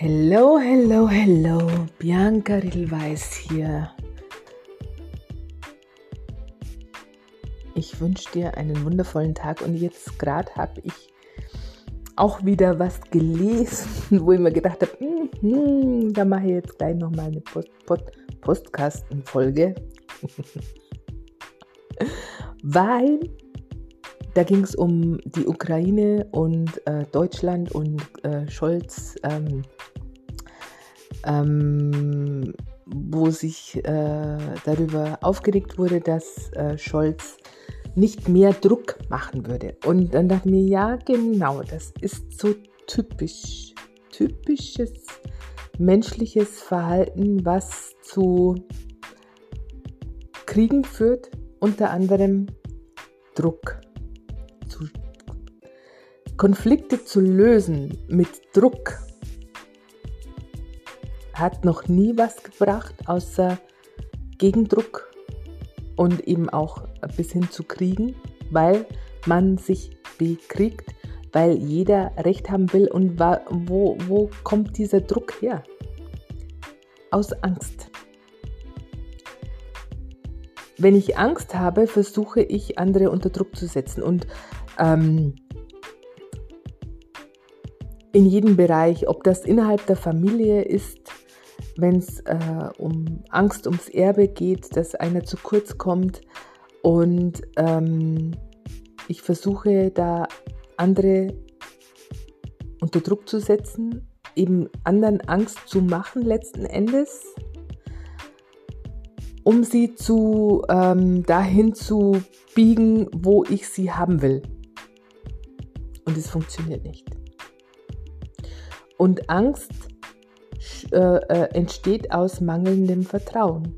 Hello, hello, hello. Bianca Riedlweiß hier. Ich wünsche dir einen wundervollen Tag und jetzt gerade habe ich auch wieder was gelesen, wo ich mir gedacht habe, mm, mm, da mache ich jetzt gleich nochmal eine Post Post Postkastenfolge. Weil da ging es um die Ukraine und äh, Deutschland und äh, Scholz, ähm, ähm, wo sich äh, darüber aufgeregt wurde, dass äh, Scholz nicht mehr Druck machen würde. Und dann dachte ich mir, ja, genau, das ist so typisch, typisches menschliches Verhalten, was zu Kriegen führt, unter anderem Druck. Konflikte zu lösen mit Druck hat noch nie was gebracht, außer Gegendruck und eben auch bis hin zu Kriegen, weil man sich bekriegt, weil jeder Recht haben will. Und wo, wo kommt dieser Druck her? Aus Angst. Wenn ich Angst habe, versuche ich andere unter Druck zu setzen. Und ähm, in jedem Bereich, ob das innerhalb der Familie ist, wenn es äh, um Angst ums Erbe geht, dass einer zu kurz kommt. Und ähm, ich versuche da andere unter Druck zu setzen, eben anderen Angst zu machen letzten Endes, um sie zu ähm, dahin zu biegen, wo ich sie haben will. Und es funktioniert nicht. Und Angst äh, äh, entsteht aus mangelndem Vertrauen.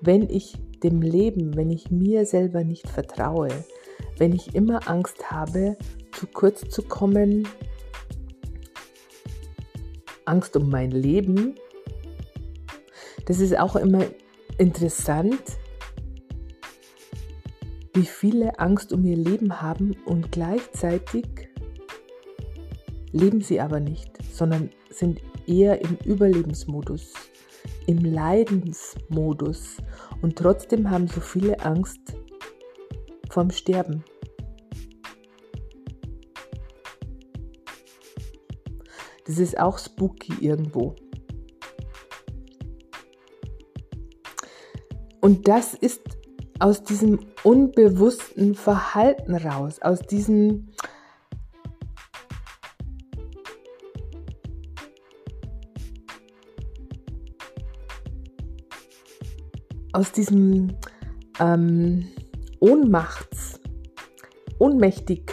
Wenn ich dem Leben, wenn ich mir selber nicht vertraue, wenn ich immer Angst habe, zu kurz zu kommen, Angst um mein Leben, das ist auch immer interessant, wie viele Angst um ihr Leben haben und gleichzeitig leben sie aber nicht, sondern sind eher im Überlebensmodus, im Leidensmodus und trotzdem haben so viele Angst vorm Sterben. Das ist auch spooky irgendwo. Und das ist aus diesem unbewussten Verhalten raus, aus diesem aus diesem ähm, Ohnmachts, ohnmächtig,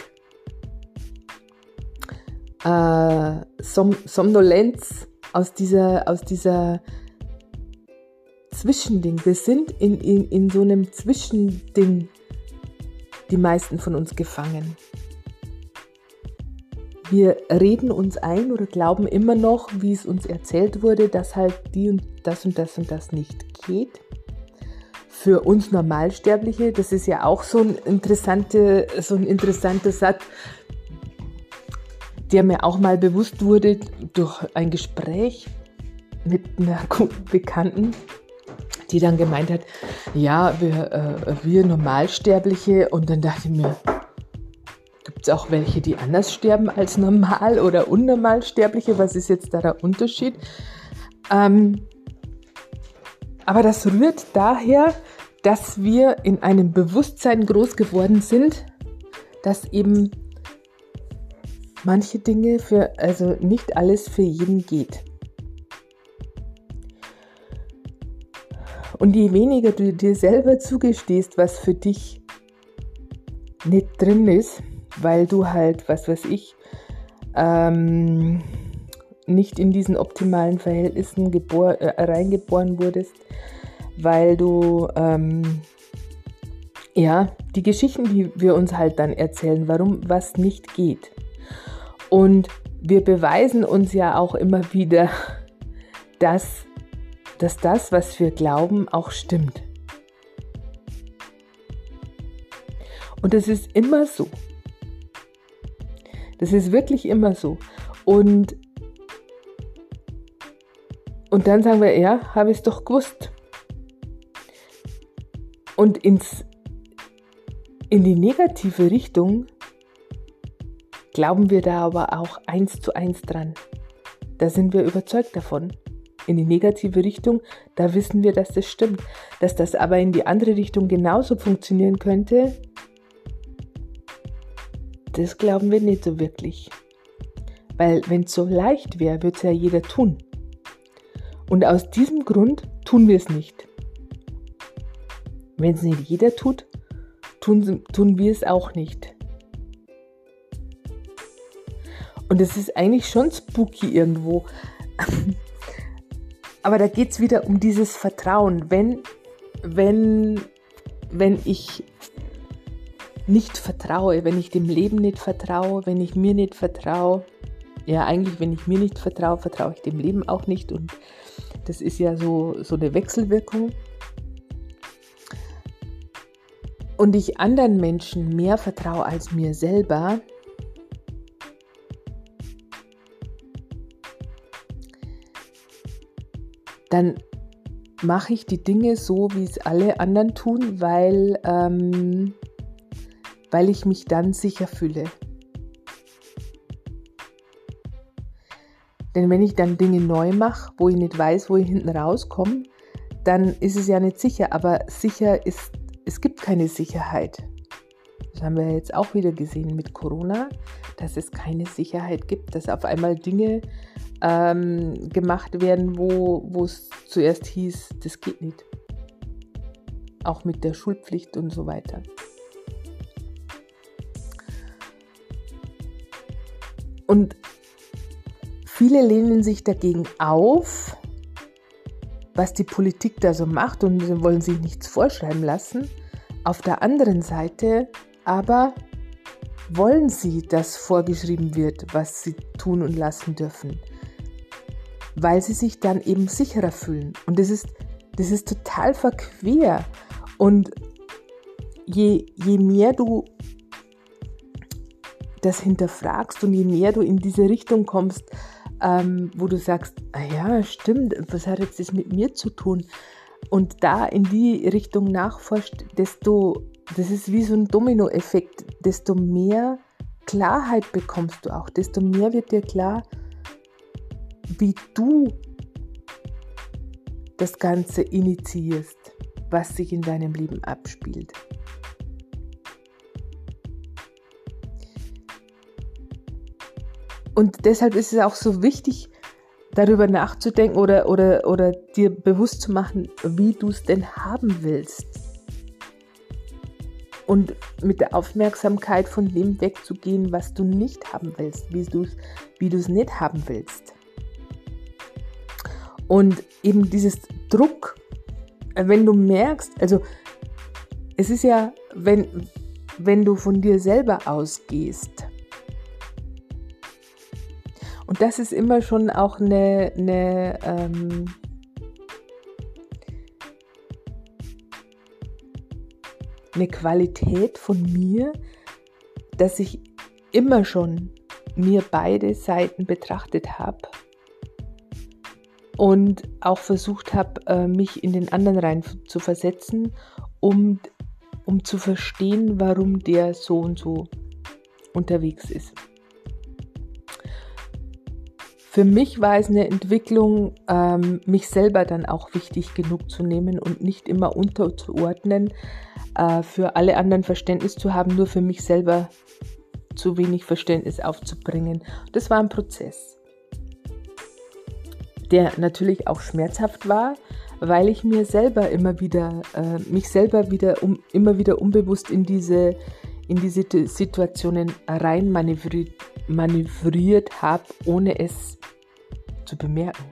äh, Som Somnolenz, aus dieser, aus dieser Zwischending. Wir sind in, in, in so einem Zwischending, die meisten von uns gefangen. Wir reden uns ein oder glauben immer noch, wie es uns erzählt wurde, dass halt die und das und das und das nicht geht für uns Normalsterbliche, das ist ja auch so ein, interessante, so ein interessanter Satz, der mir auch mal bewusst wurde durch ein Gespräch mit einer guten Bekannten, die dann gemeint hat, ja, wir, äh, wir Normalsterbliche und dann dachte ich mir, gibt es auch welche, die anders sterben als normal oder unnormalsterbliche? Was ist jetzt da der Unterschied? Ähm, aber das rührt daher, dass wir in einem Bewusstsein groß geworden sind, dass eben manche Dinge für, also nicht alles für jeden geht. Und je weniger du dir selber zugestehst, was für dich nicht drin ist, weil du halt, was weiß ich, ähm, nicht in diesen optimalen Verhältnissen gebor äh, reingeboren wurdest, weil du ähm, ja die Geschichten, die wir uns halt dann erzählen, warum was nicht geht. Und wir beweisen uns ja auch immer wieder, dass, dass das, was wir glauben, auch stimmt. Und das ist immer so. Das ist wirklich immer so. Und Und dann sagen wir, ja, habe ich es doch gewusst. Und ins, in die negative Richtung glauben wir da aber auch eins zu eins dran. Da sind wir überzeugt davon. In die negative Richtung, da wissen wir, dass das stimmt. Dass das aber in die andere Richtung genauso funktionieren könnte, das glauben wir nicht so wirklich. Weil wenn es so leicht wäre, würde es ja jeder tun. Und aus diesem Grund tun wir es nicht. Wenn es nicht jeder tut, tun, tun wir es auch nicht. Und es ist eigentlich schon spooky irgendwo. Aber da geht es wieder um dieses Vertrauen. Wenn, wenn, wenn ich nicht vertraue, wenn ich dem Leben nicht vertraue, wenn ich mir nicht vertraue, ja eigentlich, wenn ich mir nicht vertraue, vertraue ich dem Leben auch nicht. Und das ist ja so, so eine Wechselwirkung. Und ich anderen Menschen mehr vertraue als mir selber, dann mache ich die Dinge so, wie es alle anderen tun, weil, ähm, weil ich mich dann sicher fühle. Denn wenn ich dann Dinge neu mache, wo ich nicht weiß, wo ich hinten rauskomme, dann ist es ja nicht sicher. Aber sicher ist, es gibt keine Sicherheit. Das haben wir jetzt auch wieder gesehen mit Corona, dass es keine Sicherheit gibt, dass auf einmal Dinge ähm, gemacht werden, wo es zuerst hieß, das geht nicht. Auch mit der Schulpflicht und so weiter. Und viele lehnen sich dagegen auf, was die Politik da so macht und wollen sich nichts vorschreiben lassen. Auf der anderen Seite aber wollen sie, dass vorgeschrieben wird, was sie tun und lassen dürfen weil sie sich dann eben sicherer fühlen. Und das ist, das ist total verquer. Und je, je mehr du das hinterfragst und je mehr du in diese Richtung kommst, ähm, wo du sagst, ah ja, stimmt, was hat jetzt das mit mir zu tun? Und da in die Richtung nachforscht, desto, das ist wie so ein Dominoeffekt, desto mehr Klarheit bekommst du auch, desto mehr wird dir klar, wie du das Ganze initiierst, was sich in deinem Leben abspielt. Und deshalb ist es auch so wichtig, darüber nachzudenken oder, oder, oder dir bewusst zu machen, wie du es denn haben willst. Und mit der Aufmerksamkeit von dem wegzugehen, was du nicht haben willst, wie du es wie nicht haben willst. Und eben dieses Druck, wenn du merkst, also es ist ja, wenn, wenn du von dir selber ausgehst, und das ist immer schon auch eine, eine ähm, eine Qualität von mir, dass ich immer schon mir beide Seiten betrachtet habe und auch versucht habe, äh, mich in den anderen rein zu versetzen, um, um zu verstehen, warum der so und so unterwegs ist. Für mich war es eine Entwicklung, ähm, mich selber dann auch wichtig genug zu nehmen und nicht immer unterzuordnen, äh, für alle anderen Verständnis zu haben, nur für mich selber zu wenig Verständnis aufzubringen. Das war ein Prozess der natürlich auch schmerzhaft war, weil ich mir selber immer wieder, äh, mich selber wieder, um, immer wieder unbewusst in diese, in diese Situationen rein manövriert, manövriert habe, ohne es zu bemerken.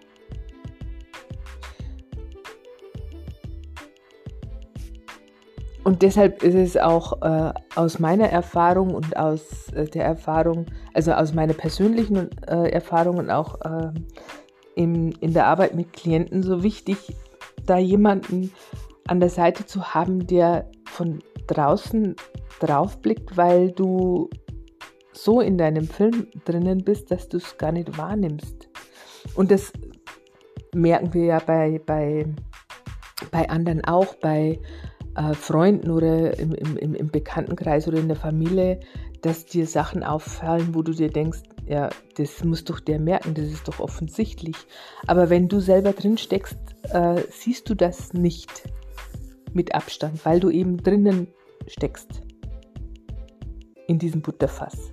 Und deshalb ist es auch äh, aus meiner Erfahrung und aus äh, der Erfahrung, also aus meiner persönlichen äh, Erfahrung und auch ähm, in, in der Arbeit mit Klienten so wichtig, da jemanden an der Seite zu haben, der von draußen drauf blickt, weil du so in deinem Film drinnen bist, dass du es gar nicht wahrnimmst. Und das merken wir ja bei, bei, bei anderen auch, bei äh, Freunden oder im, im, im Bekanntenkreis oder in der Familie, dass dir Sachen auffallen, wo du dir denkst, ja, das muss doch der merken, das ist doch offensichtlich. Aber wenn du selber drin steckst, äh, siehst du das nicht mit Abstand, weil du eben drinnen steckst in diesem Butterfass.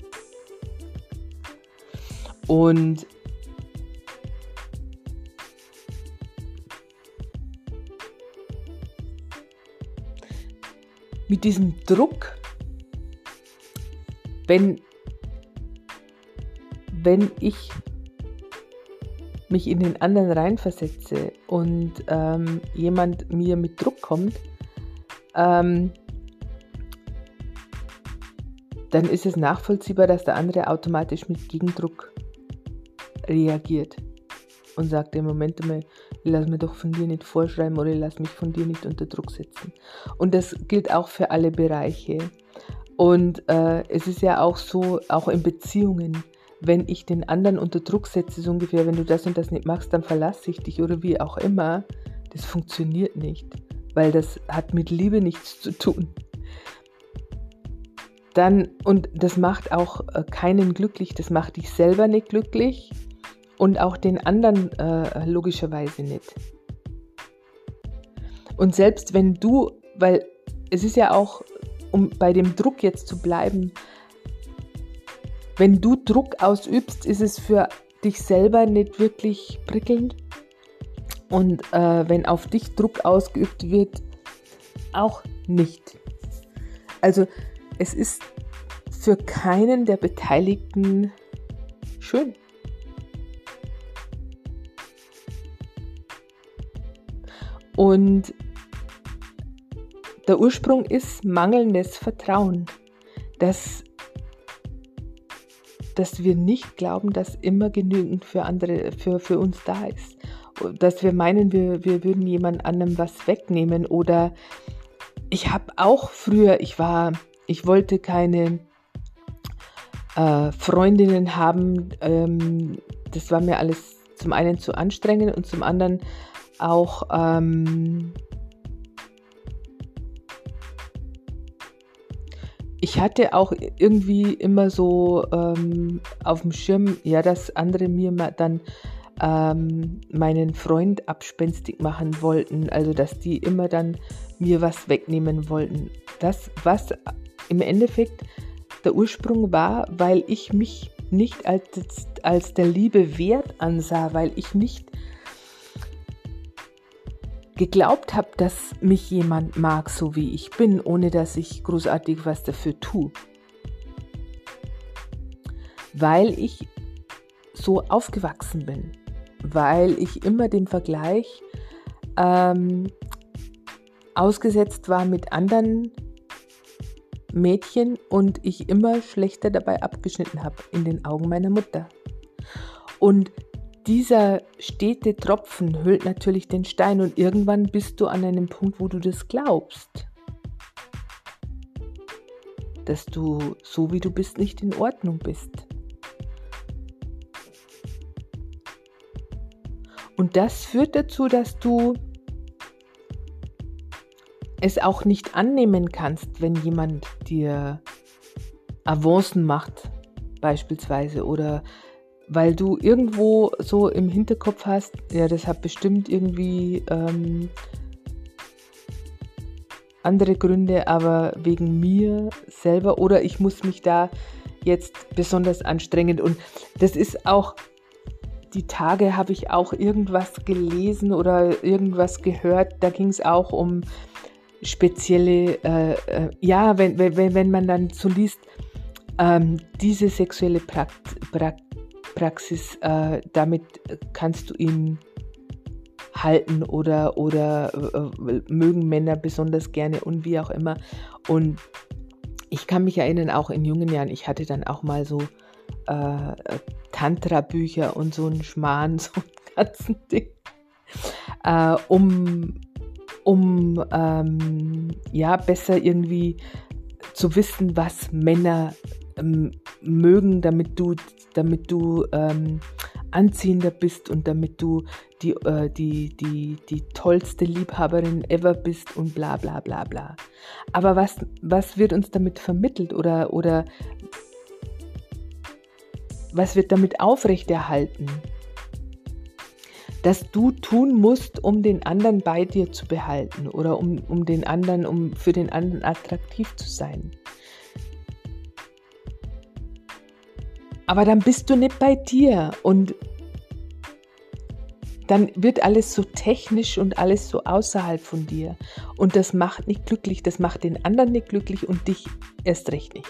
Und mit diesem Druck, wenn, wenn ich mich in den anderen reinversetze und ähm, jemand mir mit Druck kommt, ähm, dann ist es nachvollziehbar, dass der andere automatisch mit Gegendruck reagiert und sagt im Moment mal, lass mir doch von dir nicht vorschreiben oder lass mich von dir nicht unter Druck setzen. Und das gilt auch für alle Bereiche. Und äh, es ist ja auch so, auch in Beziehungen, wenn ich den anderen unter Druck setze, so ungefähr, wenn du das und das nicht machst, dann verlasse ich dich oder wie auch immer, das funktioniert nicht, weil das hat mit Liebe nichts zu tun. Dann, und das macht auch äh, keinen glücklich, das macht dich selber nicht glücklich und auch den anderen äh, logischerweise nicht. Und selbst wenn du, weil es ist ja auch, um bei dem Druck jetzt zu bleiben, wenn du Druck ausübst, ist es für dich selber nicht wirklich prickelnd. Und äh, wenn auf dich Druck ausgeübt wird, auch nicht. Also es ist für keinen der Beteiligten schön. Und der Ursprung ist mangelndes Vertrauen, dass, dass wir nicht glauben, dass immer genügend für andere, für, für uns da ist. Dass wir meinen, wir, wir würden jemand anderem was wegnehmen. Oder ich habe auch früher, ich war, ich wollte keine äh, Freundinnen haben. Ähm, das war mir alles zum einen zu anstrengend und zum anderen auch ähm, ich hatte auch irgendwie immer so ähm, auf dem Schirm, ja, dass andere mir dann ähm, meinen Freund abspenstig machen wollten, also dass die immer dann mir was wegnehmen wollten. Das, was im Endeffekt der Ursprung war, weil ich mich nicht als, als der Liebe wert ansah, weil ich nicht geglaubt habe, dass mich jemand mag, so wie ich bin, ohne dass ich großartig was dafür tue. Weil ich so aufgewachsen bin, weil ich immer dem Vergleich ähm, ausgesetzt war mit anderen Mädchen und ich immer schlechter dabei abgeschnitten habe in den Augen meiner Mutter. Und dieser stete Tropfen hüllt natürlich den Stein und irgendwann bist du an einem Punkt, wo du das glaubst. Dass du so wie du bist nicht in Ordnung bist. Und das führt dazu, dass du es auch nicht annehmen kannst, wenn jemand dir Avancen macht, beispielsweise, oder weil du irgendwo so im Hinterkopf hast, ja, das hat bestimmt irgendwie ähm, andere Gründe, aber wegen mir selber oder ich muss mich da jetzt besonders anstrengen. Und das ist auch, die Tage habe ich auch irgendwas gelesen oder irgendwas gehört, da ging es auch um spezielle, äh, äh, ja, wenn, wenn, wenn man dann so liest, ähm, diese sexuelle Prakt, Prakt Praxis, äh, damit kannst du ihn halten oder, oder äh, mögen Männer besonders gerne und wie auch immer. Und ich kann mich erinnern, auch in jungen Jahren, ich hatte dann auch mal so äh, Tantra-Bücher und so einen Schmarrn, so ein ganzen Ding, äh, um, um ähm, ja besser irgendwie zu wissen, was Männer ähm, mögen, damit du, damit du ähm, anziehender bist und damit du die, äh, die, die, die tollste Liebhaberin ever bist und bla bla bla bla. Aber was, was wird uns damit vermittelt oder, oder was wird damit aufrechterhalten? Dass du tun musst, um den anderen bei dir zu behalten oder um, um den anderen, um für den anderen attraktiv zu sein. Aber dann bist du nicht bei dir und dann wird alles so technisch und alles so außerhalb von dir. Und das macht nicht glücklich, das macht den anderen nicht glücklich und dich erst recht nicht.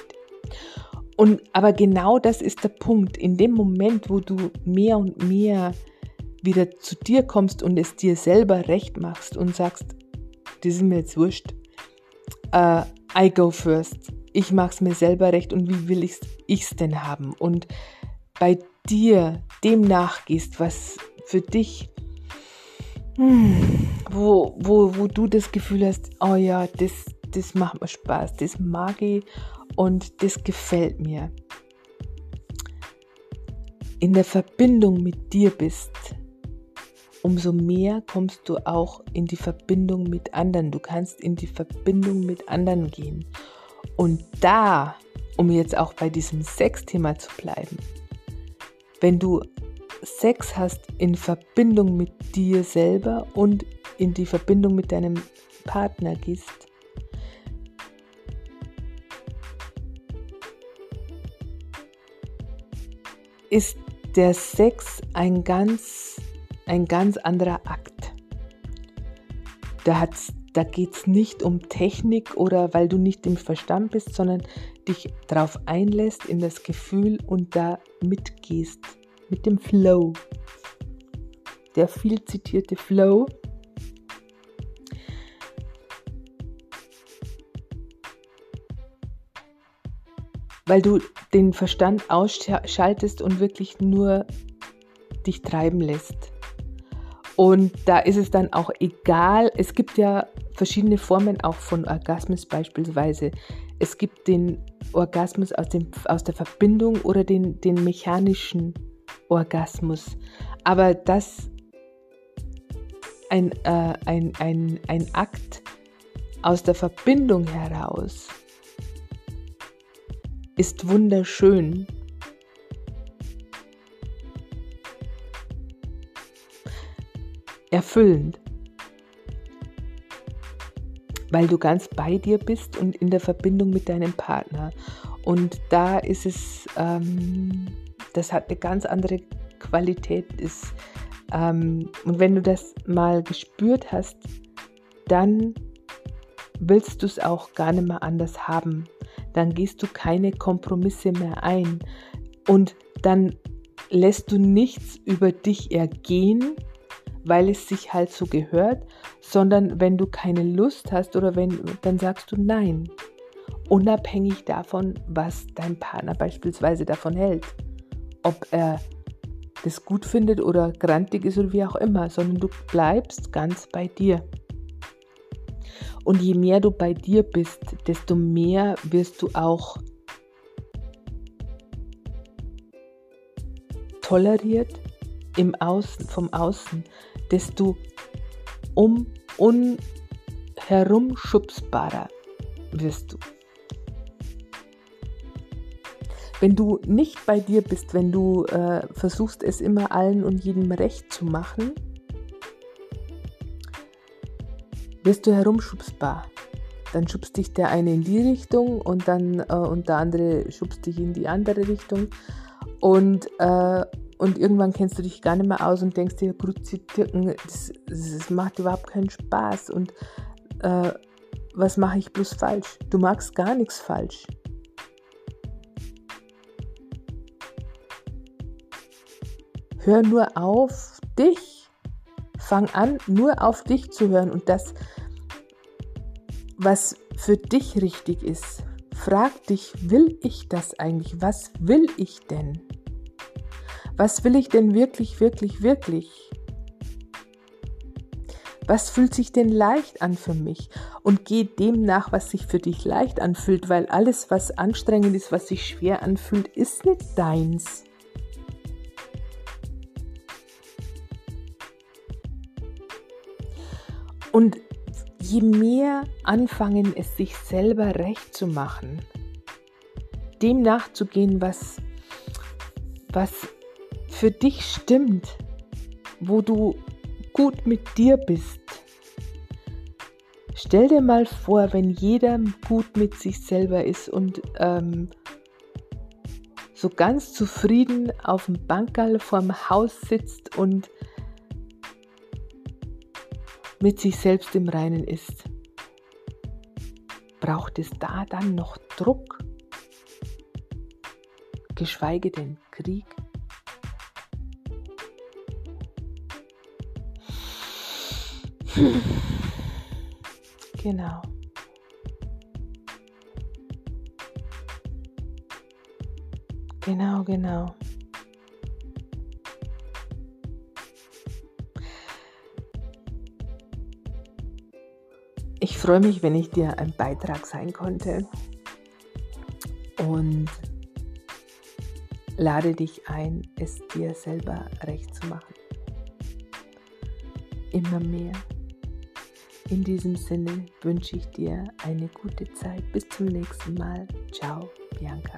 Und aber genau das ist der Punkt. In dem Moment, wo du mehr und mehr wieder zu dir kommst und es dir selber recht machst und sagst, das ist mir jetzt wurscht, uh, I go first. Ich mach's mir selber recht und wie will ich's, ich's denn haben? Und bei dir dem nachgehst, was für dich, hm, wo, wo, wo du das Gefühl hast, oh ja, das, das macht mir Spaß, das mag ich und das gefällt mir. In der Verbindung mit dir bist, umso mehr kommst du auch in die Verbindung mit anderen. Du kannst in die Verbindung mit anderen gehen. Und da, um jetzt auch bei diesem Sex-Thema zu bleiben, wenn du Sex hast in Verbindung mit dir selber und in die Verbindung mit deinem Partner gehst, ist der Sex ein ganz, ein ganz anderer Akt. Da, da geht es nicht um Technik oder weil du nicht im Verstand bist, sondern dich darauf einlässt in das Gefühl und da mitgehst mit dem Flow. Der viel zitierte Flow weil du den Verstand ausschaltest und wirklich nur dich treiben lässt. Und da ist es dann auch egal, es gibt ja verschiedene Formen auch von Orgasmus beispielsweise. Es gibt den Orgasmus aus, dem, aus der Verbindung oder den, den mechanischen Orgasmus. Aber das ein, äh, ein, ein, ein Akt aus der Verbindung heraus ist wunderschön. Erfüllend, weil du ganz bei dir bist und in der Verbindung mit deinem Partner. Und da ist es, ähm, das hat eine ganz andere Qualität. Ist, ähm, und wenn du das mal gespürt hast, dann willst du es auch gar nicht mehr anders haben dann gehst du keine Kompromisse mehr ein und dann lässt du nichts über dich ergehen, weil es sich halt so gehört, sondern wenn du keine Lust hast oder wenn, dann sagst du nein. Unabhängig davon, was dein Partner beispielsweise davon hält. Ob er das gut findet oder grantig ist oder wie auch immer, sondern du bleibst ganz bei dir. Und je mehr du bei dir bist, desto mehr wirst du auch toleriert im Außen, vom Außen, desto um unherumschubsbarer wirst du. Wenn du nicht bei dir bist, wenn du äh, versuchst, es immer allen und jedem recht zu machen, wirst du herumschubsbar. Dann schubst dich der eine in die Richtung und dann äh, und der andere schubst dich in die andere Richtung. Und, äh, und irgendwann kennst du dich gar nicht mehr aus und denkst dir, das, das macht überhaupt keinen Spaß. Und äh, was mache ich bloß falsch? Du magst gar nichts falsch. Hör nur auf dich Fang an, nur auf dich zu hören und das, was für dich richtig ist. Frag dich, will ich das eigentlich? Was will ich denn? Was will ich denn wirklich, wirklich, wirklich? Was fühlt sich denn leicht an für mich? Und geh dem nach, was sich für dich leicht anfühlt, weil alles, was anstrengend ist, was sich schwer anfühlt, ist nicht deins. Und je mehr anfangen, es sich selber recht zu machen, dem nachzugehen, was, was für dich stimmt, wo du gut mit dir bist. Stell dir mal vor, wenn jeder gut mit sich selber ist und ähm, so ganz zufrieden auf dem Bankerl vorm Haus sitzt und mit sich selbst im Reinen ist. Braucht es da dann noch Druck? Geschweige denn Krieg? Genau. Genau, genau. Ich freue mich, wenn ich dir ein Beitrag sein konnte und lade dich ein, es dir selber recht zu machen. Immer mehr. In diesem Sinne wünsche ich dir eine gute Zeit. Bis zum nächsten Mal. Ciao, Bianca.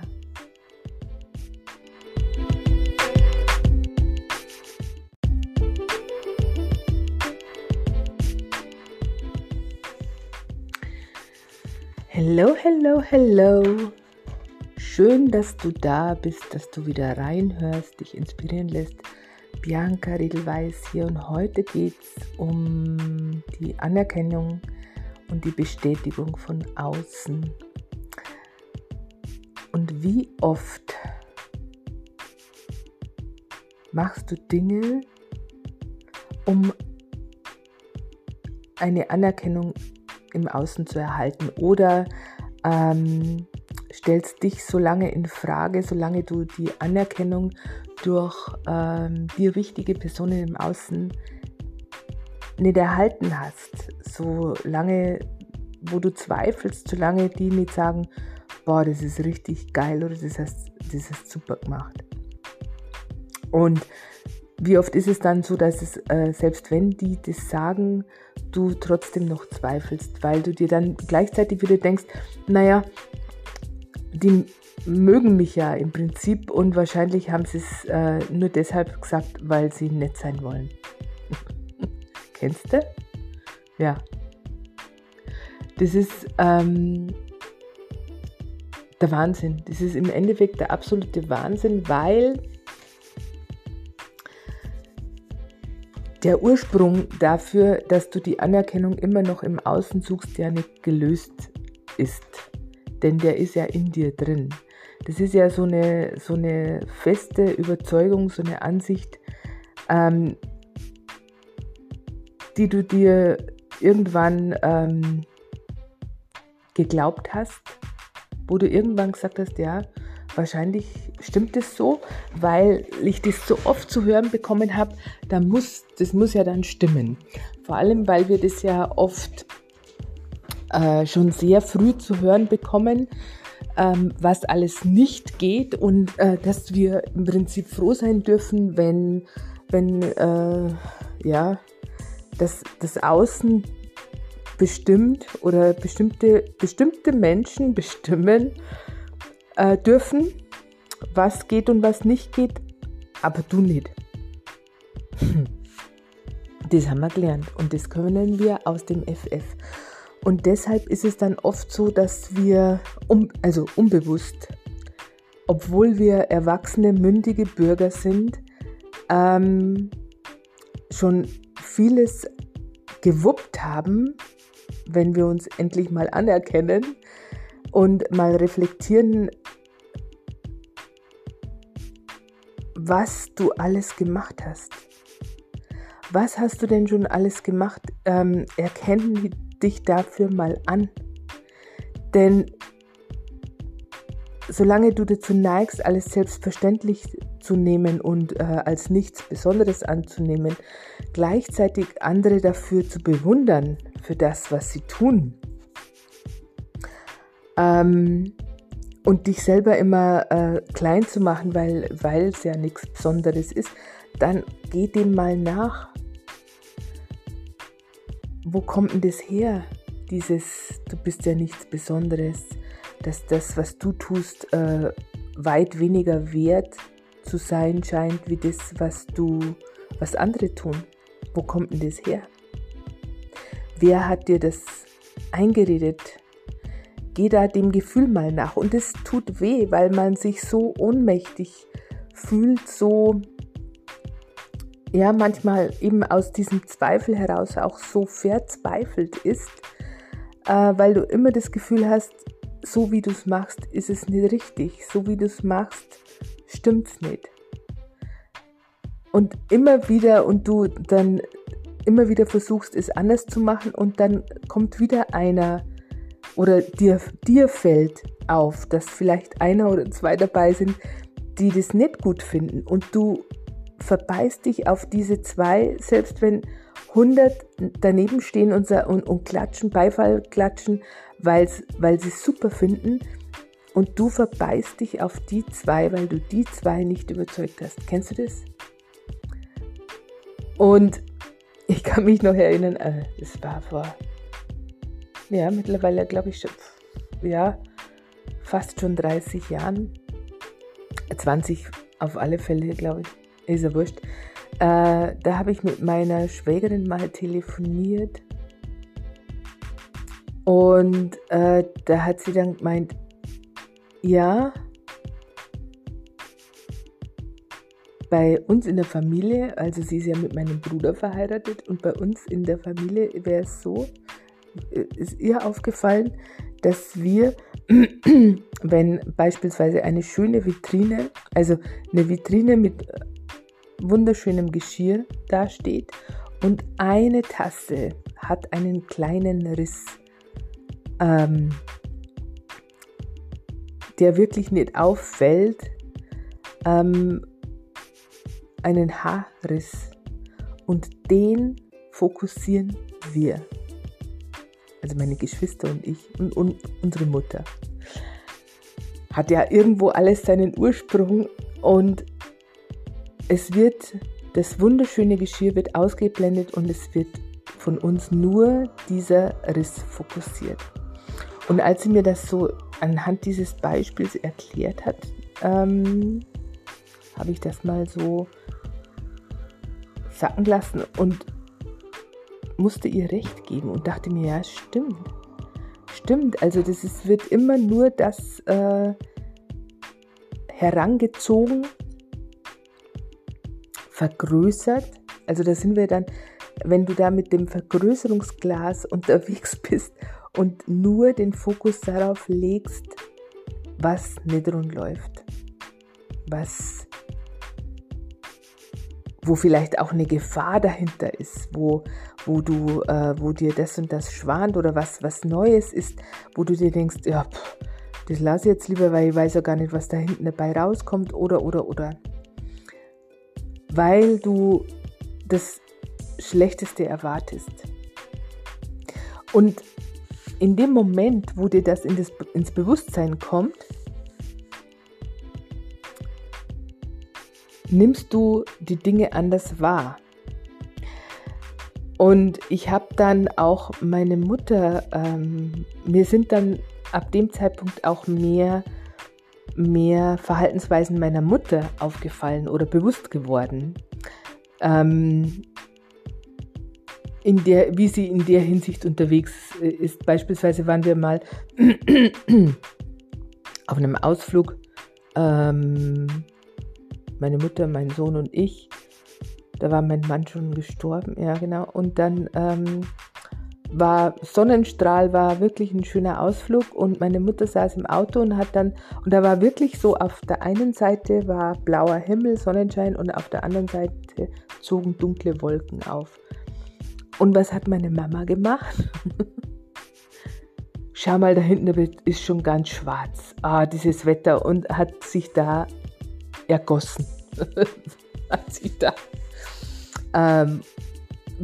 Hello, hello, hello. Schön, dass du da bist, dass du wieder reinhörst, dich inspirieren lässt Bianca Riedelweiß hier und heute geht es um die Anerkennung und die Bestätigung von außen. Und wie oft machst du Dinge, um eine Anerkennung im Außen zu erhalten oder ähm, stellst dich so lange in Frage, solange du die Anerkennung durch ähm, dir wichtige Personen im Außen nicht erhalten hast, solange, wo du zweifelst, solange die nicht sagen, boah, das ist richtig geil oder das hast, das hast super gemacht. Und wie oft ist es dann so, dass es, äh, selbst wenn die das sagen, du trotzdem noch zweifelst, weil du dir dann gleichzeitig wieder denkst, naja, die mögen mich ja im Prinzip und wahrscheinlich haben sie es äh, nur deshalb gesagt, weil sie nett sein wollen. Kennst du? Ja. Das ist ähm, der Wahnsinn. Das ist im Endeffekt der absolute Wahnsinn, weil der Ursprung dafür, dass du die Anerkennung immer noch im Außen suchst, ja nicht gelöst ist. Denn der ist ja in dir drin. Das ist ja so eine, so eine feste Überzeugung, so eine Ansicht, ähm, die du dir irgendwann ähm, geglaubt hast, wo du irgendwann gesagt hast, ja, wahrscheinlich stimmt es so, weil ich das so oft zu hören bekommen habe, da muss, das muss ja dann stimmen. Vor allem, weil wir das ja oft äh, schon sehr früh zu hören bekommen, ähm, was alles nicht geht und äh, dass wir im Prinzip froh sein dürfen, wenn, wenn äh, ja, das, das Außen bestimmt oder bestimmte, bestimmte Menschen bestimmen äh, dürfen, was geht und was nicht geht, aber du nicht. Das haben wir gelernt und das können wir aus dem FF. Und deshalb ist es dann oft so, dass wir, um, also unbewusst, obwohl wir erwachsene, mündige Bürger sind, ähm, schon vieles gewuppt haben, wenn wir uns endlich mal anerkennen und mal reflektieren, was du alles gemacht hast. Was hast du denn schon alles gemacht? Ähm, erkennen dich dafür mal an. Denn solange du dazu neigst, alles selbstverständlich zu nehmen und äh, als nichts Besonderes anzunehmen, gleichzeitig andere dafür zu bewundern, für das, was sie tun, ähm, und dich selber immer äh, klein zu machen, weil es ja nichts Besonderes ist, dann geh dem mal nach wo kommt denn das her? Dieses, du bist ja nichts Besonderes, dass das, was du tust, äh, weit weniger wert zu sein scheint, wie das, was du, was andere tun. Wo kommt denn das her? Wer hat dir das eingeredet? Geh da dem Gefühl mal nach. Und es tut weh, weil man sich so ohnmächtig fühlt, so ja manchmal eben aus diesem Zweifel heraus auch so verzweifelt ist, äh, weil du immer das Gefühl hast, so wie du es machst, ist es nicht richtig, so wie du es machst, stimmt es nicht. Und immer wieder und du dann immer wieder versuchst, es anders zu machen und dann kommt wieder einer oder dir, dir fällt auf, dass vielleicht einer oder zwei dabei sind, die das nicht gut finden und du verbeißt dich auf diese zwei, selbst wenn 100 daneben stehen und, und, und klatschen, Beifall klatschen, weil's, weil sie es super finden. Und du verbeißt dich auf die zwei, weil du die zwei nicht überzeugt hast. Kennst du das? Und ich kann mich noch erinnern, äh, das war vor, ja, mittlerweile glaube ich schon, ja, fast schon 30 Jahren. 20 auf alle Fälle, glaube ich ist ja wurscht. Äh, da habe ich mit meiner Schwägerin mal telefoniert und äh, da hat sie dann gemeint, ja, bei uns in der Familie, also sie ist ja mit meinem Bruder verheiratet und bei uns in der Familie wäre es so, äh, ist ihr aufgefallen, dass wir, wenn beispielsweise eine schöne Vitrine, also eine Vitrine mit wunderschönem Geschirr dasteht und eine Tasse hat einen kleinen Riss, ähm, der wirklich nicht auffällt, ähm, einen Haarriss und den fokussieren wir. Also meine Geschwister und ich und, und unsere Mutter. Hat ja irgendwo alles seinen Ursprung und es wird, das wunderschöne Geschirr wird ausgeblendet und es wird von uns nur dieser Riss fokussiert. Und als sie mir das so anhand dieses Beispiels erklärt hat, ähm, habe ich das mal so sacken lassen und musste ihr recht geben und dachte mir, ja, stimmt. Stimmt, also das ist, wird immer nur das äh, herangezogen, vergrößert. Also da sind wir dann, wenn du da mit dem Vergrößerungsglas unterwegs bist und nur den Fokus darauf legst, was nicht rund läuft, was wo vielleicht auch eine Gefahr dahinter ist, wo, wo du, äh, wo dir das und das schwant oder was, was Neues ist, wo du dir denkst, ja, pff, das lasse ich jetzt lieber, weil ich weiß ja gar nicht, was da hinten dabei rauskommt oder, oder, oder weil du das Schlechteste erwartest. Und in dem Moment, wo dir das, in das ins Bewusstsein kommt, nimmst du die Dinge anders wahr. Und ich habe dann auch meine Mutter, ähm, mir sind dann ab dem Zeitpunkt auch mehr mehr Verhaltensweisen meiner Mutter aufgefallen oder bewusst geworden. Ähm, in der, wie sie in der Hinsicht unterwegs ist. Beispielsweise waren wir mal auf einem Ausflug, ähm, meine Mutter, mein Sohn und ich. Da war mein Mann schon gestorben, ja genau. Und dann ähm, war Sonnenstrahl, war wirklich ein schöner Ausflug und meine Mutter saß im Auto und hat dann, und da war wirklich so, auf der einen Seite war blauer Himmel, Sonnenschein und auf der anderen Seite zogen dunkle Wolken auf. Und was hat meine Mama gemacht? Schau mal, da hinten ist schon ganz schwarz. Ah, dieses Wetter und hat sich da ergossen. hat sich da ähm,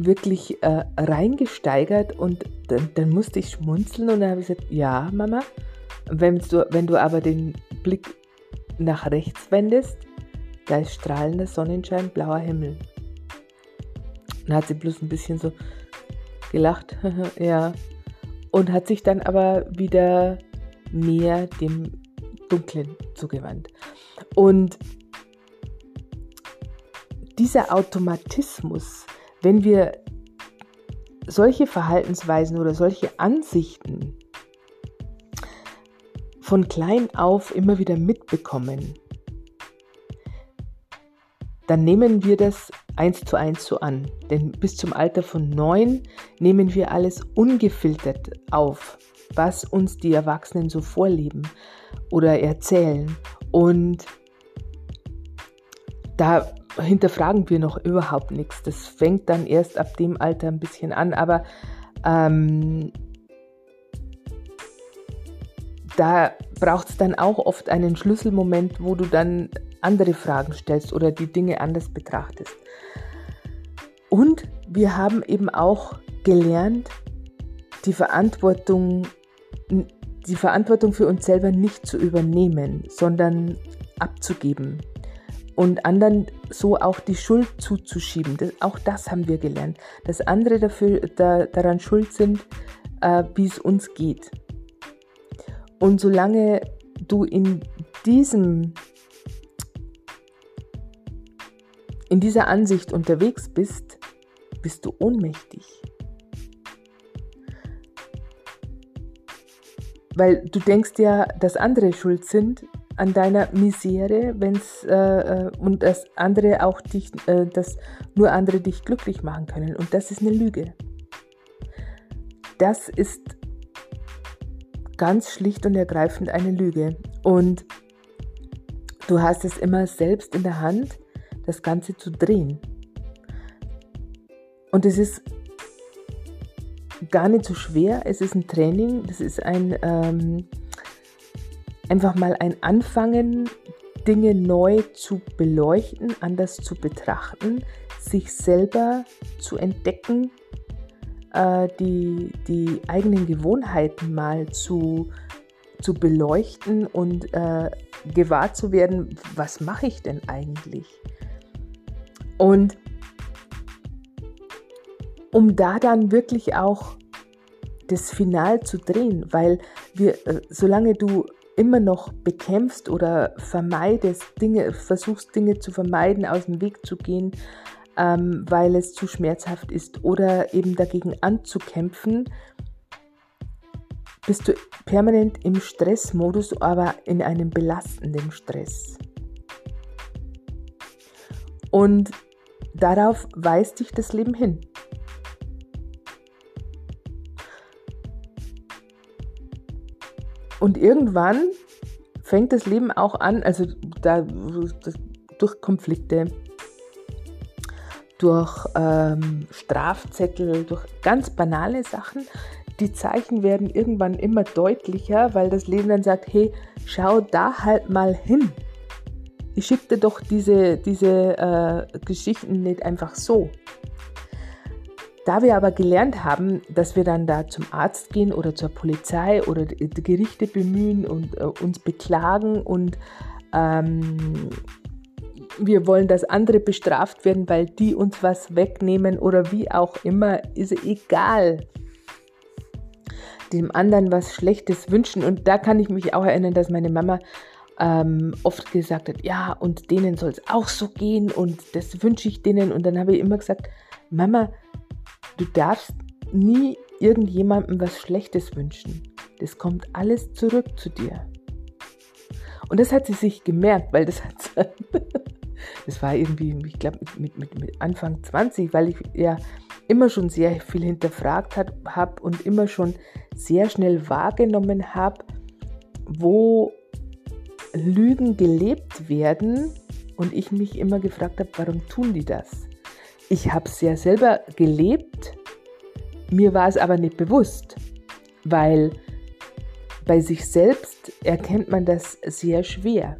wirklich äh, reingesteigert und dann, dann, musste ich schmunzeln und dann habe ich gesagt, ja, Mama, wenn du, wenn du aber den Blick nach rechts wendest, da ist strahlender Sonnenschein, blauer Himmel. Dann hat sie bloß ein bisschen so gelacht, ja, und hat sich dann aber wieder mehr dem Dunklen zugewandt. Und dieser Automatismus, wenn wir solche Verhaltensweisen oder solche Ansichten von klein auf immer wieder mitbekommen, dann nehmen wir das eins zu eins so an. Denn bis zum Alter von neun nehmen wir alles ungefiltert auf, was uns die Erwachsenen so vorleben oder erzählen. Und da hinterfragen wir noch überhaupt nichts. Das fängt dann erst ab dem Alter ein bisschen an, aber ähm, da braucht es dann auch oft einen Schlüsselmoment, wo du dann andere Fragen stellst oder die Dinge anders betrachtest. Und wir haben eben auch gelernt, die Verantwortung, die Verantwortung für uns selber nicht zu übernehmen, sondern abzugeben und anderen so auch die Schuld zuzuschieben. Das, auch das haben wir gelernt, dass andere dafür, da, daran schuld sind, äh, wie es uns geht. Und solange du in diesem in dieser Ansicht unterwegs bist, bist du ohnmächtig. Weil du denkst ja, dass andere schuld sind an deiner Misere, wenn's äh, äh, und dass andere auch dich, äh, dass nur andere dich glücklich machen können. Und das ist eine Lüge. Das ist ganz schlicht und ergreifend eine Lüge. Und du hast es immer selbst in der Hand, das Ganze zu drehen. Und es ist gar nicht so schwer. Es ist ein Training. Das ist ein ähm, einfach mal ein Anfangen, Dinge neu zu beleuchten, anders zu betrachten, sich selber zu entdecken, äh, die, die eigenen Gewohnheiten mal zu, zu beleuchten und äh, gewahr zu werden, was mache ich denn eigentlich? Und um da dann wirklich auch das Final zu drehen, weil wir, äh, solange du immer noch bekämpfst oder vermeidest, Dinge, versuchst Dinge zu vermeiden, aus dem Weg zu gehen, ähm, weil es zu schmerzhaft ist oder eben dagegen anzukämpfen, bist du permanent im Stressmodus, aber in einem belastenden Stress. Und darauf weist dich das Leben hin. Und irgendwann fängt das Leben auch an, also da, durch Konflikte, durch ähm, Strafzettel, durch ganz banale Sachen. Die Zeichen werden irgendwann immer deutlicher, weil das Leben dann sagt, hey, schau da halt mal hin. Ich schicke dir doch diese, diese äh, Geschichten nicht einfach so. Da wir aber gelernt haben, dass wir dann da zum Arzt gehen oder zur Polizei oder die Gerichte bemühen und äh, uns beklagen und ähm, wir wollen, dass andere bestraft werden, weil die uns was wegnehmen oder wie auch immer, ist egal. Dem anderen was Schlechtes wünschen. Und da kann ich mich auch erinnern, dass meine Mama ähm, oft gesagt hat, ja, und denen soll es auch so gehen und das wünsche ich denen. Und dann habe ich immer gesagt, Mama, Du darfst nie irgendjemandem was Schlechtes wünschen. Das kommt alles zurück zu dir. Und das hat sie sich gemerkt, weil das hat das war irgendwie, ich glaube, mit, mit, mit, Anfang 20, weil ich ja immer schon sehr viel hinterfragt habe und immer schon sehr schnell wahrgenommen habe, wo Lügen gelebt werden und ich mich immer gefragt habe, warum tun die das? Ich habe es ja selber gelebt, mir war es aber nicht bewusst, weil bei sich selbst erkennt man das sehr schwer.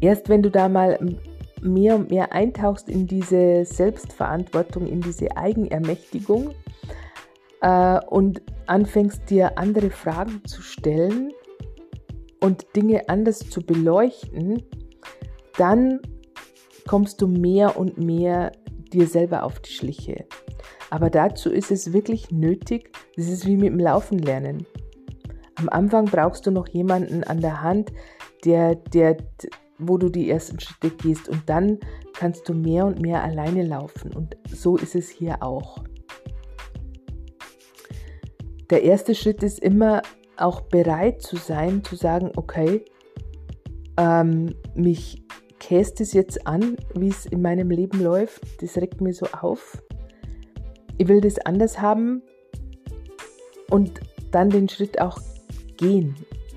Erst wenn du da mal mehr und mehr eintauchst in diese Selbstverantwortung, in diese Eigenermächtigung äh, und anfängst dir andere Fragen zu stellen und Dinge anders zu beleuchten, dann kommst du mehr und mehr dir selber auf die Schliche. Aber dazu ist es wirklich nötig, das ist wie mit dem Laufen lernen. Am Anfang brauchst du noch jemanden an der Hand, der, der, wo du die ersten Schritte gehst und dann kannst du mehr und mehr alleine laufen. Und so ist es hier auch. Der erste Schritt ist immer auch bereit zu sein, zu sagen, okay, ähm, mich käst es jetzt an, wie es in meinem Leben läuft. Das regt mir so auf. Ich will das anders haben und dann den Schritt auch gehen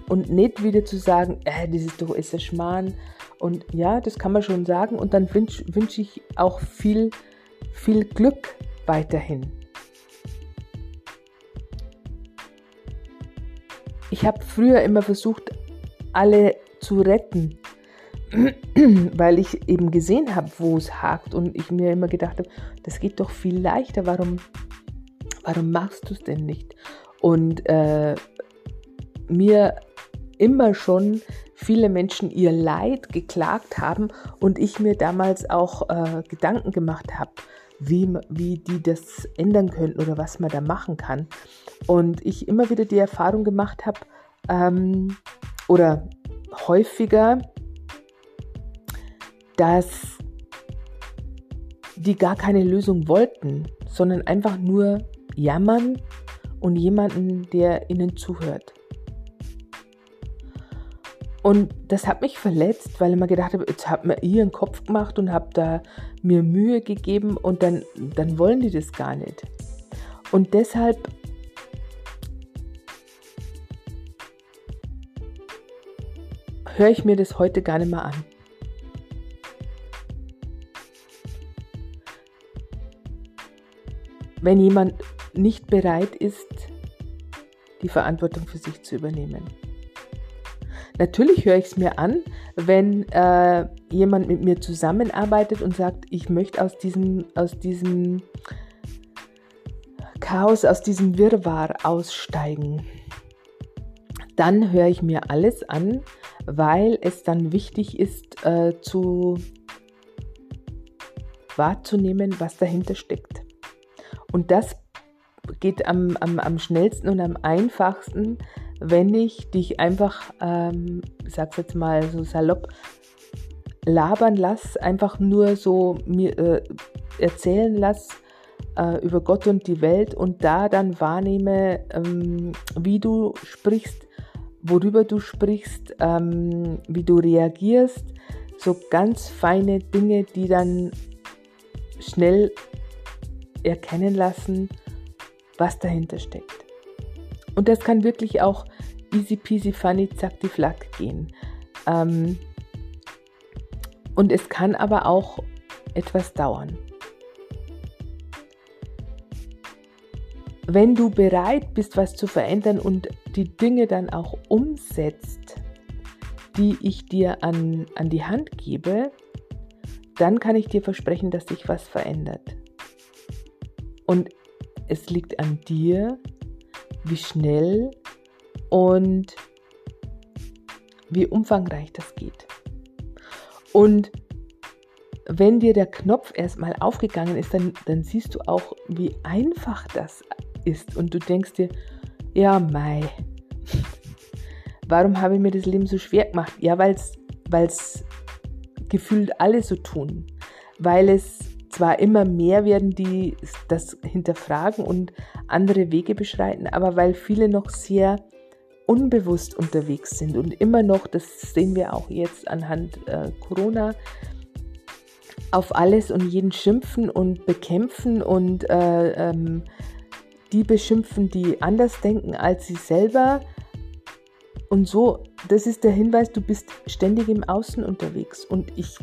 und nicht wieder zu sagen, äh, das ist doch ist ein Schmarrn. Und ja, das kann man schon sagen. Und dann wünsche wünsch ich auch viel, viel Glück weiterhin. Ich habe früher immer versucht, alle zu retten, weil ich eben gesehen habe, wo es hakt und ich mir immer gedacht habe, das geht doch viel leichter, warum, warum machst du es denn nicht? Und äh, mir immer schon viele Menschen ihr Leid geklagt haben und ich mir damals auch äh, Gedanken gemacht habe, wie, wie die das ändern könnten oder was man da machen kann. Und ich immer wieder die Erfahrung gemacht habe, ähm, oder häufiger, dass die gar keine Lösung wollten, sondern einfach nur jammern und jemanden, der ihnen zuhört. Und das hat mich verletzt, weil ich mir gedacht habe, jetzt hat mir ihren Kopf gemacht und habe da mir Mühe gegeben und dann, dann wollen die das gar nicht. Und deshalb höre ich mir das heute gar nicht mehr an. Wenn jemand nicht bereit ist, die Verantwortung für sich zu übernehmen. Natürlich höre ich es mir an, wenn äh, jemand mit mir zusammenarbeitet und sagt, ich möchte aus diesem, aus diesem Chaos, aus diesem Wirrwarr aussteigen. Dann höre ich mir alles an, weil es dann wichtig ist, äh, zu wahrzunehmen, was dahinter steckt. Und das geht am, am, am schnellsten und am einfachsten, wenn ich dich einfach, ähm, sag's jetzt mal so salopp, labern lass, einfach nur so mir äh, erzählen lass äh, über Gott und die Welt und da dann wahrnehme, ähm, wie du sprichst, worüber du sprichst, ähm, wie du reagierst, so ganz feine Dinge, die dann schnell erkennen lassen, was dahinter steckt. Und das kann wirklich auch easy peasy funny zack die flack gehen. Ähm, und es kann aber auch etwas dauern. Wenn du bereit bist, was zu verändern und die Dinge dann auch umsetzt, die ich dir an, an die Hand gebe, dann kann ich dir versprechen, dass sich was verändert. Und es liegt an dir, wie schnell und wie umfangreich das geht. Und wenn dir der Knopf erstmal aufgegangen ist, dann, dann siehst du auch, wie einfach das ist. Und du denkst dir, ja, Mai, warum habe ich mir das Leben so schwer gemacht? Ja, weil es gefühlt alle so tun. Weil es zwar immer mehr werden, die das hinterfragen und andere Wege beschreiten, aber weil viele noch sehr unbewusst unterwegs sind und immer noch, das sehen wir auch jetzt anhand äh, Corona, auf alles und jeden schimpfen und bekämpfen und äh, ähm, die beschimpfen, die anders denken als sie selber. Und so, das ist der Hinweis, du bist ständig im Außen unterwegs. Und ich,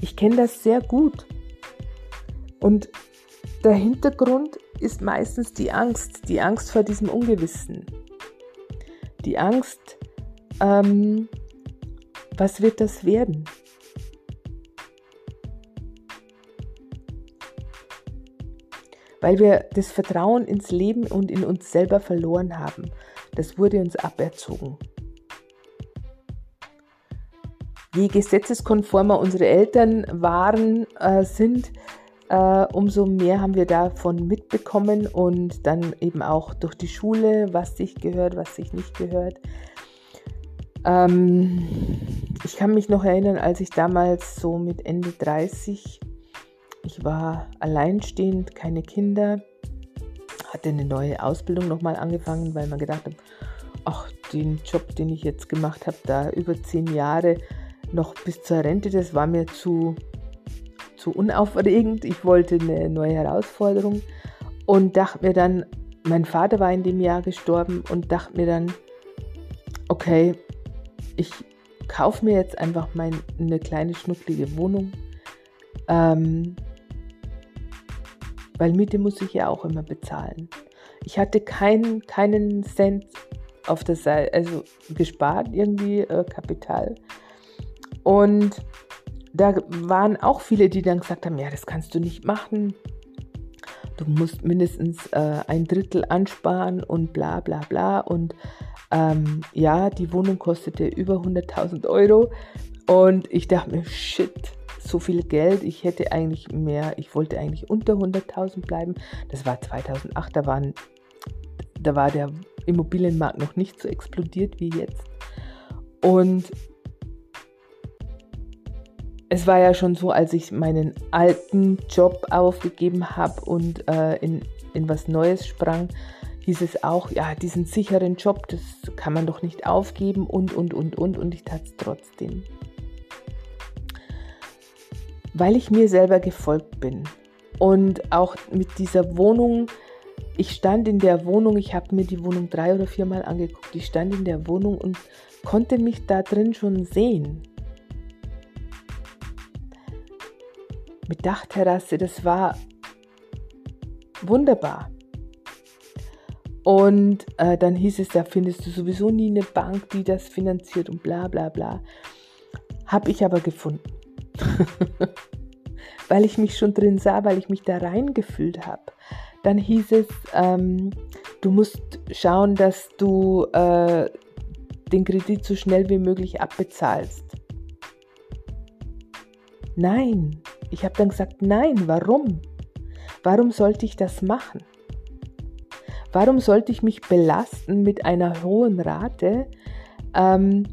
ich kenne das sehr gut. Und der Hintergrund ist meistens die Angst, die Angst vor diesem Ungewissen. Die Angst, ähm, was wird das werden? Weil wir das Vertrauen ins Leben und in uns selber verloren haben. Das wurde uns aberzogen. Je gesetzeskonformer unsere Eltern waren, äh, sind, äh, umso mehr haben wir davon mitbekommen und dann eben auch durch die Schule, was sich gehört, was sich nicht gehört. Ähm, ich kann mich noch erinnern, als ich damals so mit Ende 30, ich war alleinstehend, keine Kinder, hatte eine neue Ausbildung nochmal angefangen, weil man gedacht hat, ach, den Job, den ich jetzt gemacht habe, da über zehn Jahre noch bis zur Rente, das war mir zu, zu unaufregend. Ich wollte eine neue Herausforderung und dachte mir dann, mein Vater war in dem Jahr gestorben und dachte mir dann, okay, ich kaufe mir jetzt einfach mein, eine kleine schnucklige Wohnung, ähm, weil Miete muss ich ja auch immer bezahlen. Ich hatte keinen, keinen Cent auf der Seite, also gespart, irgendwie äh, Kapital. Und da waren auch viele, die dann gesagt haben, ja, das kannst du nicht machen. Du musst mindestens äh, ein Drittel ansparen und bla bla bla. Und ähm, ja, die Wohnung kostete über 100.000 Euro. Und ich dachte mir, shit, so viel Geld. Ich hätte eigentlich mehr, ich wollte eigentlich unter 100.000 bleiben. Das war 2008, da, waren, da war der Immobilienmarkt noch nicht so explodiert wie jetzt. Und es war ja schon so, als ich meinen alten Job aufgegeben habe und äh, in, in was Neues sprang, hieß es auch, ja, diesen sicheren Job, das kann man doch nicht aufgeben und, und, und, und. Und ich tat es trotzdem. Weil ich mir selber gefolgt bin. Und auch mit dieser Wohnung, ich stand in der Wohnung, ich habe mir die Wohnung drei oder viermal angeguckt. Ich stand in der Wohnung und konnte mich da drin schon sehen. Mit Dachterrasse, das war wunderbar. Und äh, dann hieß es, da findest du sowieso nie eine Bank, die das finanziert und bla bla bla. Habe ich aber gefunden. weil ich mich schon drin sah, weil ich mich da reingefühlt habe. Dann hieß es, ähm, du musst schauen, dass du äh, den Kredit so schnell wie möglich abbezahlst. Nein, ich habe dann gesagt, nein, warum? Warum sollte ich das machen? Warum sollte ich mich belasten mit einer hohen Rate, ähm,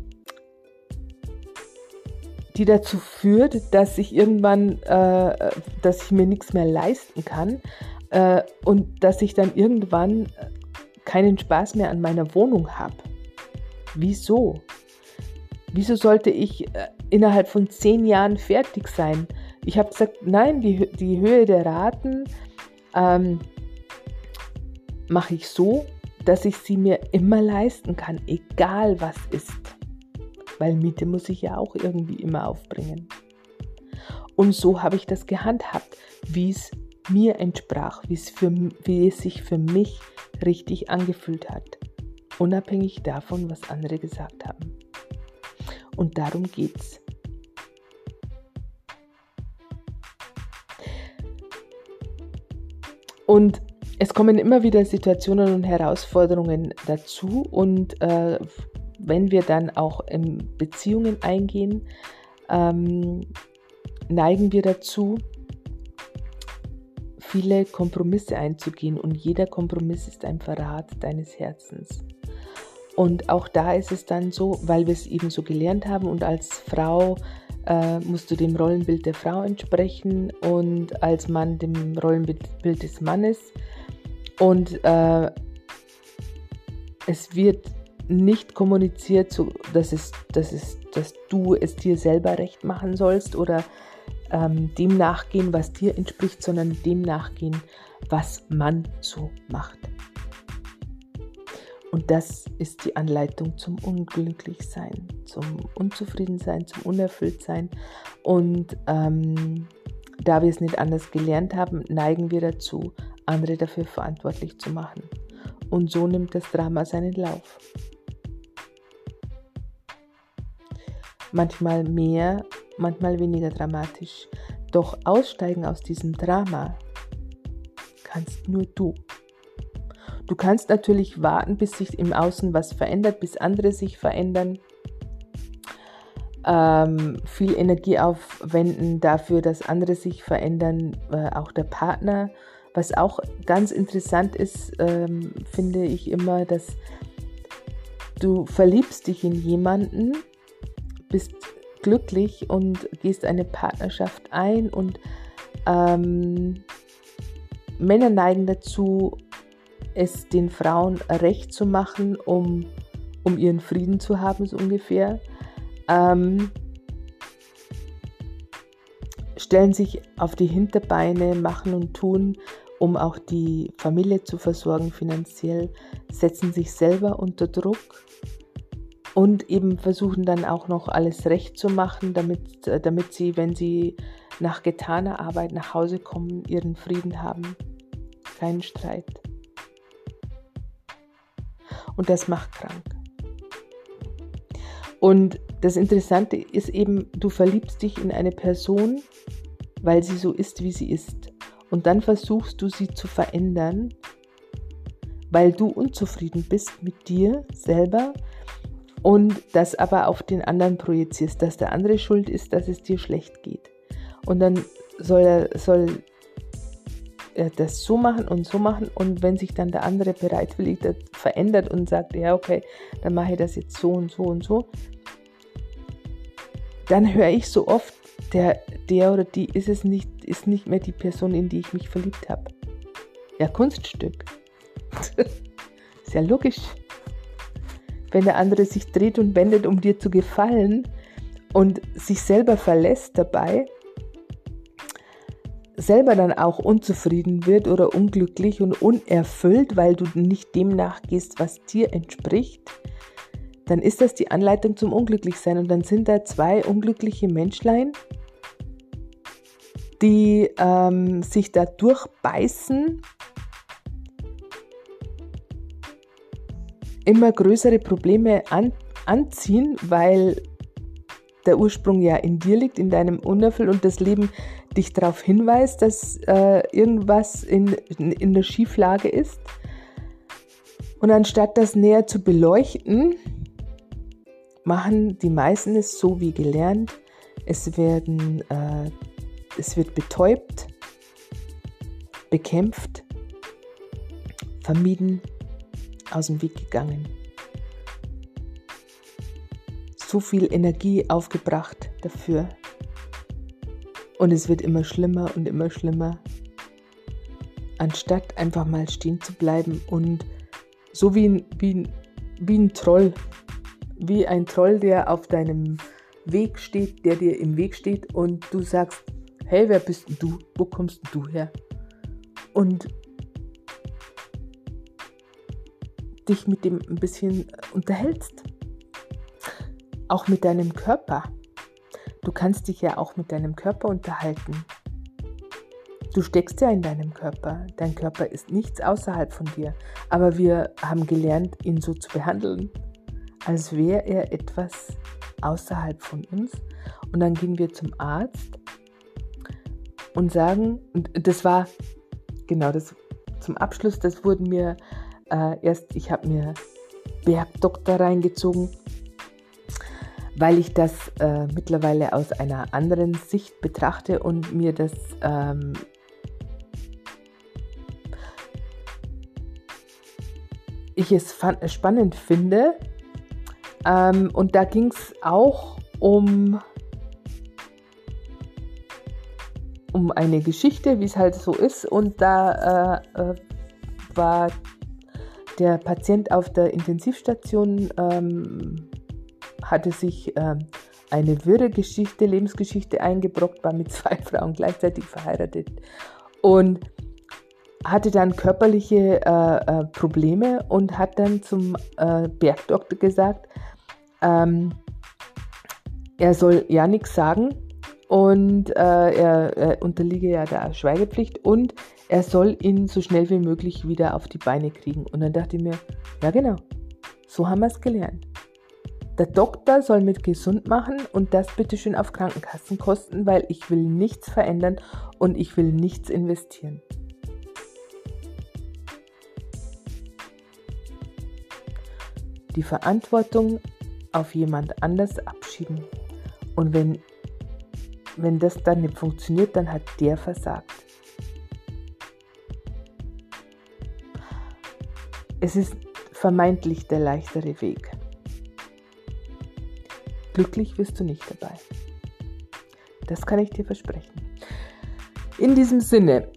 die dazu führt, dass ich irgendwann, äh, dass ich mir nichts mehr leisten kann äh, und dass ich dann irgendwann keinen Spaß mehr an meiner Wohnung habe? Wieso? Wieso sollte ich äh, innerhalb von zehn Jahren fertig sein? Ich habe gesagt, nein, die, die Höhe der Raten ähm, mache ich so, dass ich sie mir immer leisten kann, egal was ist. Weil Miete muss ich ja auch irgendwie immer aufbringen. Und so habe ich das gehandhabt, wie es mir entsprach, für, wie es sich für mich richtig angefühlt hat. Unabhängig davon, was andere gesagt haben. Und darum geht's. Und es kommen immer wieder Situationen und Herausforderungen dazu und äh, wenn wir dann auch in Beziehungen eingehen, ähm, neigen wir dazu, viele Kompromisse einzugehen und jeder Kompromiss ist ein Verrat deines Herzens. Und auch da ist es dann so, weil wir es eben so gelernt haben und als Frau äh, musst du dem Rollenbild der Frau entsprechen und als Mann dem Rollenbild des Mannes. Und äh, es wird nicht kommuniziert, so, dass, es, dass, es, dass du es dir selber recht machen sollst oder ähm, dem nachgehen, was dir entspricht, sondern dem nachgehen, was man so macht. Und das ist die Anleitung zum Unglücklichsein, zum Unzufriedensein, zum Unerfülltsein. Und ähm, da wir es nicht anders gelernt haben, neigen wir dazu, andere dafür verantwortlich zu machen. Und so nimmt das Drama seinen Lauf. Manchmal mehr, manchmal weniger dramatisch. Doch aussteigen aus diesem Drama kannst nur du. Du kannst natürlich warten, bis sich im Außen was verändert, bis andere sich verändern. ähm, viel Energie aufwenden dafür, dass andere sich verändern, äh, auch der Partner. Was auch ganz interessant ist, ähm, finde ich immer, dass du verliebst dich in jemanden, bist glücklich und gehst eine Partnerschaft ein und ähm, Männer neigen dazu, es den Frauen recht zu machen, um, um ihren Frieden zu haben, so ungefähr. Ähm, stellen sich auf die Hinterbeine, machen und tun, um auch die Familie zu versorgen finanziell, setzen sich selber unter Druck und eben versuchen dann auch noch alles recht zu machen, damit, damit sie, wenn sie nach getaner Arbeit nach Hause kommen, ihren Frieden haben. Keinen Streit. Und das macht krank. Und das Interessante ist eben, du verliebst dich in eine Person, weil sie so ist, wie sie ist. Und dann versuchst du sie zu verändern, weil du unzufrieden bist mit dir selber und das aber auf den anderen projizierst, dass der andere schuld ist, dass es dir schlecht geht. Und dann soll er, soll das so machen und so machen und wenn sich dann der andere bereitwillig verändert und sagt, ja okay, dann mache ich das jetzt so und so und so, dann höre ich so oft, der, der oder die ist es nicht, ist nicht mehr die Person, in die ich mich verliebt habe. Ja, Kunststück. ist ja logisch. Wenn der andere sich dreht und wendet, um dir zu gefallen und sich selber verlässt dabei, selber dann auch unzufrieden wird oder unglücklich und unerfüllt, weil du nicht dem nachgehst, was dir entspricht, dann ist das die Anleitung zum Unglücklichsein. Und dann sind da zwei unglückliche Menschlein, die ähm, sich da durchbeißen, immer größere Probleme an, anziehen, weil der Ursprung ja in dir liegt, in deinem Unerfüll und das Leben dich darauf hinweist, dass äh, irgendwas in, in, in der Schieflage ist. Und anstatt das näher zu beleuchten, machen die meisten es so wie gelernt. Es, werden, äh, es wird betäubt, bekämpft, vermieden, aus dem Weg gegangen. So viel Energie aufgebracht dafür. Und es wird immer schlimmer und immer schlimmer. Anstatt einfach mal stehen zu bleiben und so wie ein, wie ein, wie ein Troll wie ein Troll, der auf deinem Weg steht, der dir im Weg steht und du sagst, hey, wer bist du? Wo kommst du her? Und dich mit dem ein bisschen unterhältst. Auch mit deinem Körper. Du kannst dich ja auch mit deinem Körper unterhalten. Du steckst ja in deinem Körper. Dein Körper ist nichts außerhalb von dir. Aber wir haben gelernt, ihn so zu behandeln, als wäre er etwas außerhalb von uns. Und dann gehen wir zum Arzt und sagen, und das war genau das zum Abschluss, das wurden mir äh, erst, ich habe mir Bergdoktor reingezogen, weil ich das äh, mittlerweile aus einer anderen Sicht betrachte und mir das ähm, ich es spannend finde, ähm, und da ging es auch um, um eine Geschichte, wie es halt so ist. Und da äh, äh, war der Patient auf der Intensivstation, ähm, hatte sich äh, eine wirre Geschichte, Lebensgeschichte eingebrockt, war mit zwei Frauen gleichzeitig verheiratet und hatte dann körperliche äh, äh, Probleme und hat dann zum äh, Bergdoktor gesagt, ähm, er soll ja nichts sagen und äh, er, er, unterliege ja der Schweigepflicht und er soll ihn so schnell wie möglich wieder auf die Beine kriegen. Und dann dachte ich mir, ja genau, so haben wir es gelernt. Der Doktor soll mit gesund machen und das bitte schön auf Krankenkassenkosten, weil ich will nichts verändern und ich will nichts investieren. Die Verantwortung auf jemand anders abschieben Und wenn, wenn das dann nicht funktioniert, dann hat der versagt. Es ist vermeintlich der leichtere Weg. Glücklich wirst du nicht dabei. Das kann ich dir versprechen. In diesem Sinne,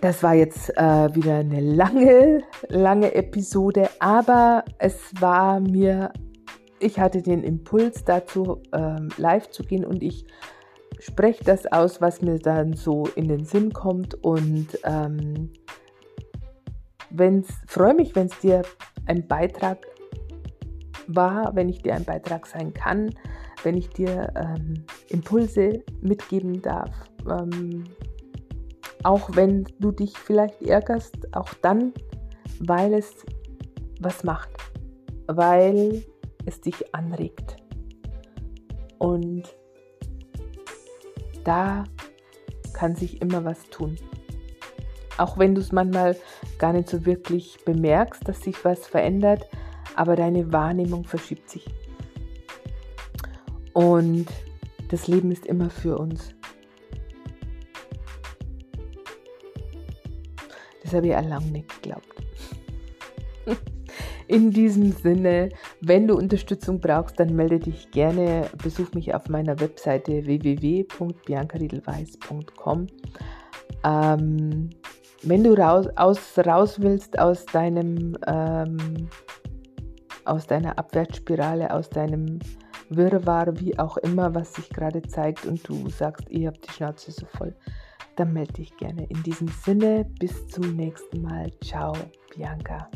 das war jetzt äh, wieder eine lange, lange Episode, aber es war mir, ich hatte den Impuls dazu, ähm, live zu gehen und ich spreche das aus, was mir dann so in den Sinn kommt und ähm, freue mich, wenn es dir ein Beitrag war, wenn ich dir ein Beitrag sein kann, wenn ich dir ähm, Impulse mitgeben darf. Ähm, auch wenn du dich vielleicht ärgerst, auch dann, weil es was macht, weil es dich anregt. Und da kann sich immer was tun. Auch wenn du es manchmal gar nicht so wirklich bemerkst, dass sich was verändert, aber deine Wahrnehmung verschiebt sich. Und das Leben ist immer für uns. Das habe ich auch lange nicht geglaubt. In diesem Sinne, wenn du Unterstützung brauchst, dann melde dich gerne, besuch mich auf meiner Webseite www.biancariedelweiß.com. Ähm, wenn du raus, aus, raus willst aus deinem ähm, aus deiner Abwärtsspirale, aus deinem Wirrwarr, wie auch immer, was sich gerade zeigt und du sagst, ihr habt die Schnauze so voll, dann melde dich gerne. In diesem Sinne, bis zum nächsten Mal. Ciao, Bianca.